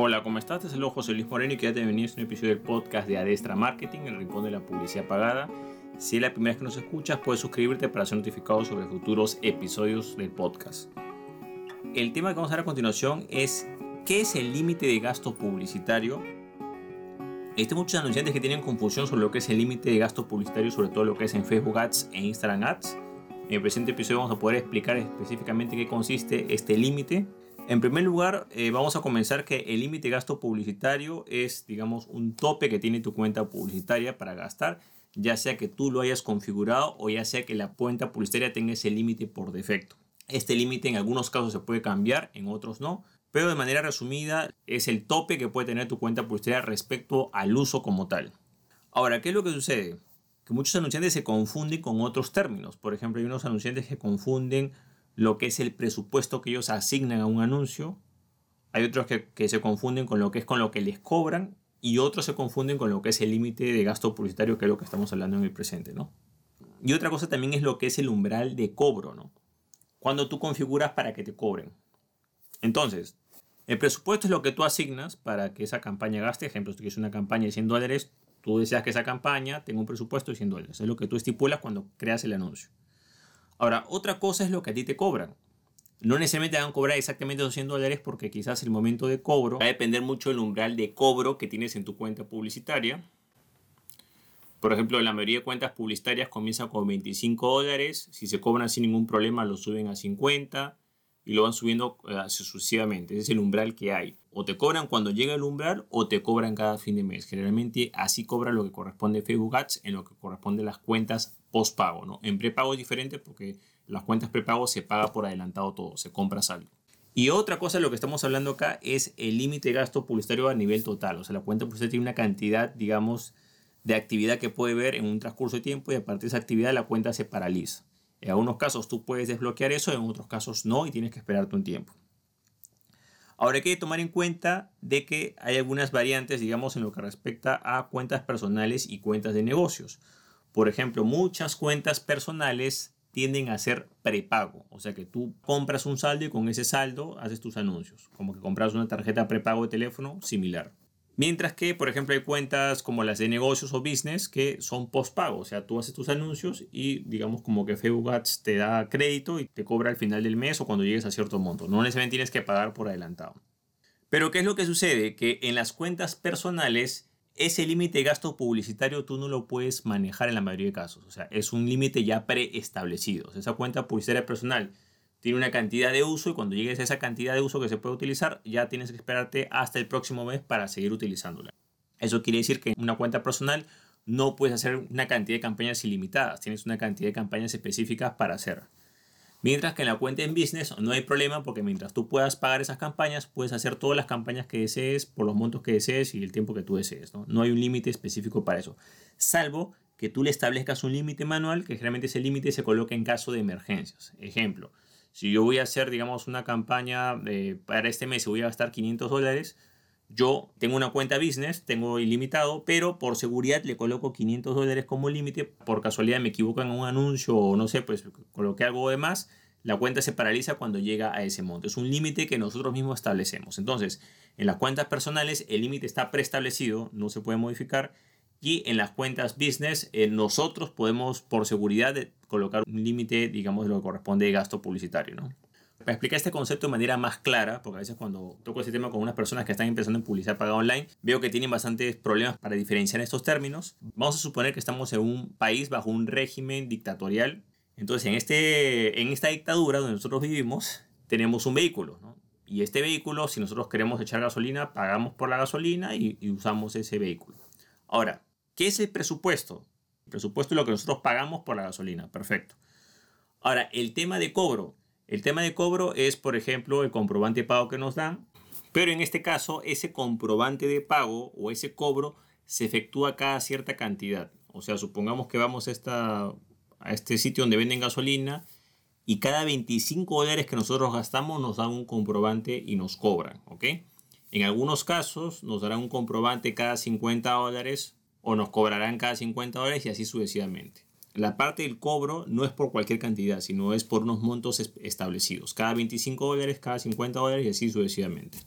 Hola, ¿cómo estás? Te saludo José Luis Moreno y quédate bienvenido a un episodio del podcast de Adestra Marketing, el rincón de la publicidad pagada. Si es la primera vez que nos escuchas, puedes suscribirte para ser notificado sobre futuros episodios del podcast. El tema que vamos a ver a continuación es ¿qué es el límite de gasto publicitario? Hay muchos anunciantes que tienen confusión sobre lo que es el límite de gasto publicitario, sobre todo lo que es en Facebook Ads e Instagram Ads. En el presente episodio vamos a poder explicar específicamente qué consiste este límite en primer lugar, eh, vamos a comenzar que el límite gasto publicitario es, digamos, un tope que tiene tu cuenta publicitaria para gastar, ya sea que tú lo hayas configurado o ya sea que la cuenta publicitaria tenga ese límite por defecto. Este límite en algunos casos se puede cambiar, en otros no, pero de manera resumida es el tope que puede tener tu cuenta publicitaria respecto al uso como tal. Ahora, ¿qué es lo que sucede? Que muchos anunciantes se confunden con otros términos. Por ejemplo, hay unos anunciantes que confunden lo que es el presupuesto que ellos asignan a un anuncio. Hay otros que, se confunden con lo que es con lo que les cobran y otros se confunden con lo que es el límite de gasto publicitario, que es lo que estamos hablando en el presente, ¿no? Y otra cosa también es lo que es el umbral de cobro, ¿no? Cuando tú configuras para que te cobren. Entonces, el presupuesto es lo que tú asignas para que esa campaña gaste. Ejemplo, si quieres una campaña de 100 dólares, tú deseas que esa campaña tenga un presupuesto de 100 dólares. Es lo que tú estipulas cuando creas el anuncio. Ahora, otra cosa es lo que a ti te cobran. No necesariamente te van a cobrar exactamente 200 dólares porque quizás el momento de cobro va a depender mucho del umbral de cobro que tienes en tu cuenta publicitaria. Por ejemplo, la mayoría de cuentas publicitarias comienzan con 25 dólares. Si se cobran sin ningún problema, lo suben a 50 y lo van subiendo eh, sucesivamente. Es el umbral que hay. O te cobran cuando llega el umbral o te cobran cada fin de mes. Generalmente así cobra lo que corresponde Facebook Ads en lo que corresponde las cuentas post-pago. ¿no? En prepago es diferente porque las cuentas prepago se paga por adelantado todo, se compra saldo. Y otra cosa de lo que estamos hablando acá es el límite de gasto publicitario a nivel total. O sea, la cuenta publicitaria tiene una cantidad, digamos, de actividad que puede ver en un transcurso de tiempo y a partir de esa actividad la cuenta se paraliza. En algunos casos tú puedes desbloquear eso, en otros casos no y tienes que esperarte un tiempo. Ahora hay que tomar en cuenta de que hay algunas variantes, digamos, en lo que respecta a cuentas personales y cuentas de negocios. Por ejemplo, muchas cuentas personales tienden a ser prepago, o sea que tú compras un saldo y con ese saldo haces tus anuncios, como que compras una tarjeta prepago de teléfono similar. Mientras que, por ejemplo, hay cuentas como las de negocios o business que son postpago. O sea, tú haces tus anuncios y digamos como que Facebook te da crédito y te cobra al final del mes o cuando llegues a cierto monto. No necesariamente tienes que pagar por adelantado. Pero ¿qué es lo que sucede? Que en las cuentas personales ese límite de gasto publicitario tú no lo puedes manejar en la mayoría de casos. O sea, es un límite ya preestablecido. esa cuenta publicitaria personal tiene una cantidad de uso y cuando llegues a esa cantidad de uso que se puede utilizar, ya tienes que esperarte hasta el próximo mes para seguir utilizándola. Eso quiere decir que en una cuenta personal no puedes hacer una cantidad de campañas ilimitadas, tienes una cantidad de campañas específicas para hacer. Mientras que en la cuenta en business no hay problema porque mientras tú puedas pagar esas campañas, puedes hacer todas las campañas que desees por los montos que desees y el tiempo que tú desees. No, hay un límite específico para eso. Salvo que tú le establezcas un límite manual, que generalmente ese límite se coloca en caso de emergencias. Ejemplo, si yo voy a hacer, digamos, una campaña eh, para este mes y voy a gastar 500 dólares, yo tengo una cuenta business, tengo ilimitado, pero por seguridad le coloco 500 dólares como límite. Por casualidad me equivoco en un anuncio o no sé, pues coloqué algo de más. La cuenta se paraliza cuando llega a ese monto. Es un límite que nosotros mismos establecemos. Entonces, en las cuentas personales el límite está preestablecido, no se puede modificar y en las cuentas business, eh, nosotros podemos, por seguridad, colocar un límite, digamos, de lo que corresponde de gasto publicitario, ¿no? Para explicar este concepto de manera más clara, porque a veces cuando toco ese tema con unas personas que están empezando en publicidad pagada online, veo que tienen bastantes problemas para diferenciar estos términos. Vamos a suponer que estamos en un país bajo un régimen dictatorial. Entonces, en, este, en esta dictadura donde nosotros vivimos, tenemos un vehículo, ¿no? Y este vehículo, si nosotros queremos echar gasolina, pagamos por la gasolina y, y usamos ese vehículo. Ahora, ¿Qué es el presupuesto? El presupuesto es lo que nosotros pagamos por la gasolina. Perfecto. Ahora, el tema de cobro. El tema de cobro es, por ejemplo, el comprobante de pago que nos dan. Pero en este caso, ese comprobante de pago o ese cobro se efectúa cada cierta cantidad. O sea, supongamos que vamos a, esta, a este sitio donde venden gasolina y cada 25 dólares que nosotros gastamos nos dan un comprobante y nos cobran. ¿ok? En algunos casos nos darán un comprobante cada 50 dólares o nos cobrarán cada 50 dólares y así sucesivamente. La parte del cobro no es por cualquier cantidad, sino es por unos montos establecidos. Cada 25 dólares, cada 50 dólares y así sucesivamente.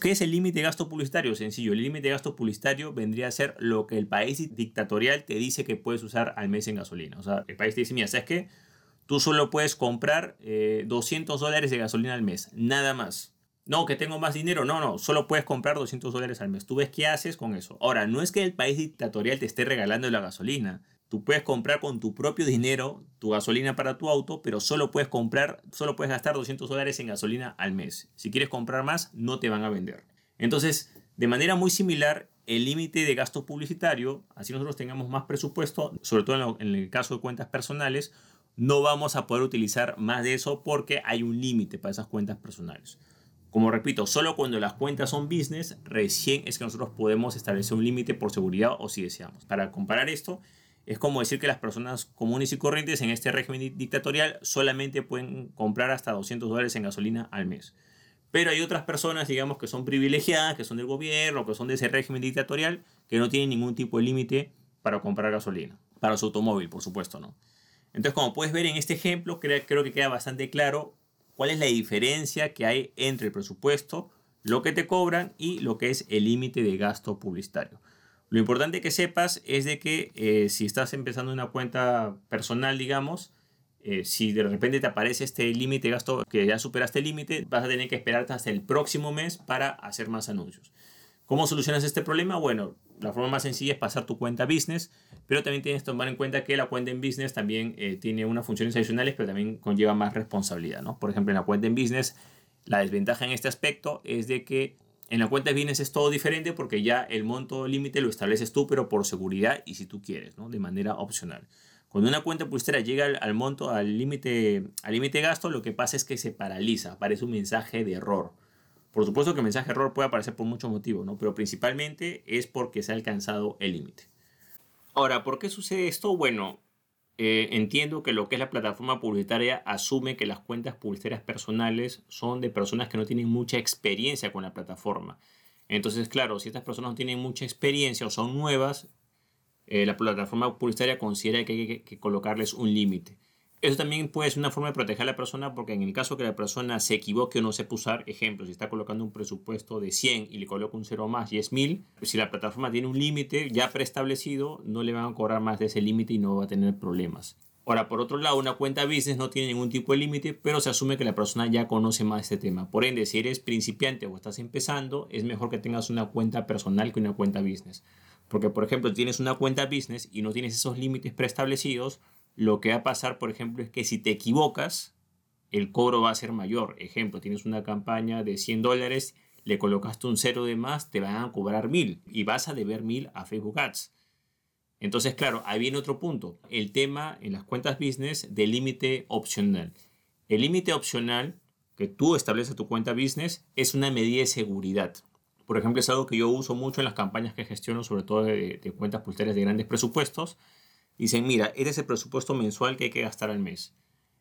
¿Qué es el límite de gasto publicitario? Sencillo, el límite de gasto publicitario vendría a ser lo que el país dictatorial te dice que puedes usar al mes en gasolina. O sea, el país te dice, mira, ¿sabes qué? Tú solo puedes comprar 200 eh, dólares de gasolina al mes, nada más. No, que tengo más dinero. No, no, solo puedes comprar 200 dólares al mes. Tú ves qué haces con eso. Ahora, no es que el país dictatorial te esté regalando la gasolina. Tú puedes comprar con tu propio dinero tu gasolina para tu auto, pero solo puedes comprar, solo puedes gastar 200 dólares en gasolina al mes. Si quieres comprar más, no te van a vender. Entonces, de manera muy similar, el límite de gasto publicitario, así nosotros tengamos más presupuesto, sobre todo en, el caso de cuentas personales, no vamos a poder utilizar más de eso porque hay un límite para esas cuentas personales. Como repito, solo cuando las cuentas son business, recién es que nosotros podemos establecer un límite por seguridad o si deseamos. Para comparar esto, es como decir que las personas comunes y corrientes en este régimen dictatorial solamente pueden comprar hasta 200 dólares en gasolina al mes. Pero hay otras personas, digamos, que son privilegiadas, que son del gobierno, que son de ese régimen dictatorial, que no tienen ningún tipo de límite para comprar gasolina. Para su automóvil, por supuesto, ¿no? Entonces, como puedes ver en este ejemplo, creo, creo que queda bastante claro cuál es la diferencia que hay entre el presupuesto, lo que te cobran y lo que es el límite de gasto publicitario. Lo importante que sepas es de que eh, si estás empezando una cuenta personal, digamos, eh, si de repente te aparece este límite de gasto que ya superaste el límite, vas a tener que esperarte hasta el próximo mes para hacer más anuncios. ¿Cómo solucionas este problema? Bueno, la forma más sencilla es pasar tu cuenta business, pero también tienes que tomar en cuenta que la cuenta en business también eh, tiene unas funciones adicionales, pero también conlleva más responsabilidad. ¿no? Por ejemplo, en la cuenta en business, la desventaja en este aspecto es de que en la cuenta de bienes es todo diferente porque ya el monto límite lo estableces tú, pero por seguridad y si tú quieres, ¿no? de manera opcional. Cuando una cuenta publicitaria llega al, monto, al límite al límite gasto, lo que pasa es que se paraliza, aparece un mensaje de error. Por supuesto que el mensaje de error puede aparecer por muchos motivos, ¿no? pero principalmente es porque se ha alcanzado el límite. Ahora, ¿por qué sucede esto? Bueno, eh, entiendo que lo que es la plataforma publicitaria asume que las cuentas publicitarias personales son de personas que no tienen mucha experiencia con la plataforma. Entonces, claro, si estas personas no tienen mucha experiencia o son nuevas, eh, la plataforma publicitaria considera que hay que colocarles un límite. Eso también puede ser una forma de proteger a la persona porque en el caso que la persona se equivoque o no sepa usar, ejemplo, si está colocando un presupuesto de 100 y le coloca un cero más y es 1000, pues si la plataforma tiene un límite ya preestablecido, no le van a cobrar más de ese límite y no va a tener problemas. Ahora, por otro lado, una cuenta business no tiene ningún tipo de límite, pero se asume que la persona ya conoce más este tema. Por ende, si eres principiante o estás empezando, es mejor que tengas una cuenta personal que una cuenta business. Porque, por ejemplo, tienes una cuenta business y no tienes esos límites preestablecidos, lo que va a pasar, por ejemplo, es que si te equivocas, el cobro va a ser mayor. Ejemplo, tienes una campaña de 100 dólares, le colocaste un cero de más, te van a cobrar 1000 y vas a deber 1000 a Facebook Ads. Entonces, claro, ahí viene otro punto. El tema en las cuentas business del límite opcional. El límite opcional que tú estableces tu cuenta business es una medida de seguridad. Por ejemplo, es algo que yo uso mucho en las campañas que gestiono, sobre todo de, cuentas publicitarias de grandes presupuestos dicen, mira, este es el presupuesto mensual que hay que gastar al mes.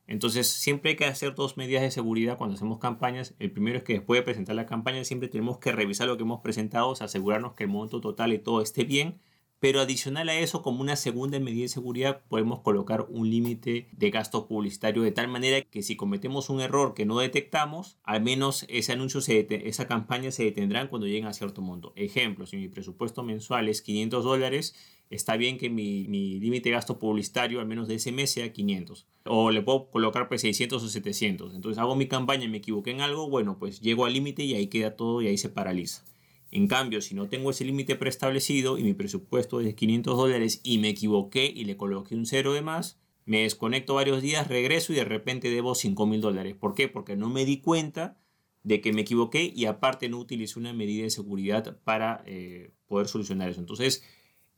Entonces, siempre hay que hacer dos medidas de seguridad cuando hacemos campañas. El primero es que después de presentar la campaña, siempre tenemos que revisar lo que hemos presentado, asegurarnos que el monto total y todo esté bien. Pero adicional a eso, como una segunda medida de seguridad, podemos colocar un límite de gasto publicitario de tal manera que si cometemos un error que no detectamos, al menos ese anuncio, se esa campaña se detendrá cuando lleguen a cierto monto. Ejemplo, si mi presupuesto mensual es 500 dólares, está bien que mi, límite de gasto publicitario, al menos de ese mes, sea 500. O le puedo colocar pues 600 o 700. Entonces hago mi campaña y me equivoqué en algo, bueno, pues llego al límite y ahí queda todo y ahí se paraliza. En cambio, si no tengo ese límite preestablecido y mi presupuesto es de 500 dólares y me equivoqué y le coloqué un cero de más, me desconecto varios días, regreso y de repente debo 5 mil dólares. ¿Por qué? Porque no me di cuenta de que me equivoqué y aparte no utilicé una medida de seguridad para eh, poder solucionar eso. Entonces,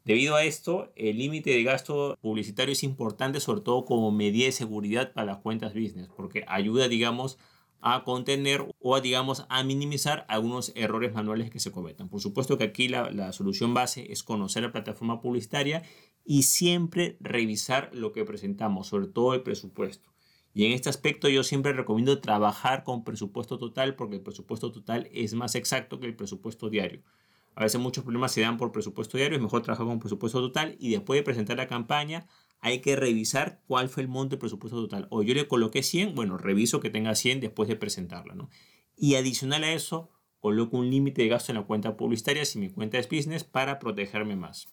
Debido a esto, el límite de gasto publicitario es importante, sobre todo como medida de seguridad para las cuentas business, porque ayuda, digamos, a contener o a, digamos, a minimizar algunos errores manuales que se cometan. Por supuesto que aquí la, la solución base es conocer la plataforma publicitaria y siempre revisar lo que presentamos, sobre todo el presupuesto. Y en este aspecto yo siempre recomiendo trabajar con presupuesto total porque el presupuesto total es más exacto que el presupuesto diario. A veces muchos problemas se dan por presupuesto diario, es mejor trabajar con presupuesto total y después de presentar la campaña hay que revisar cuál fue el monto de presupuesto total. O yo le coloqué 100, bueno, reviso que tenga 100 después de presentarla. ¿no? Y adicional a eso, coloco un límite de gasto en la cuenta publicitaria si mi cuenta es business para protegerme más.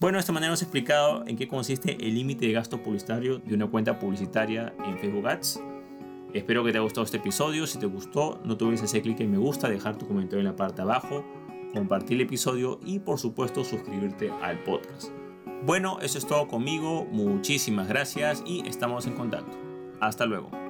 Bueno, de esta manera hemos explicado en qué consiste el límite de gasto publicitario de una cuenta publicitaria en Facebook Ads. Espero que te haya gustado este episodio. Si te gustó, no te olvides hacer clic en me gusta, dejar tu comentario en la parte de abajo, compartir el episodio y por supuesto suscribirte al podcast. Bueno, eso es todo conmigo. Muchísimas gracias y estamos en contacto. Hasta luego.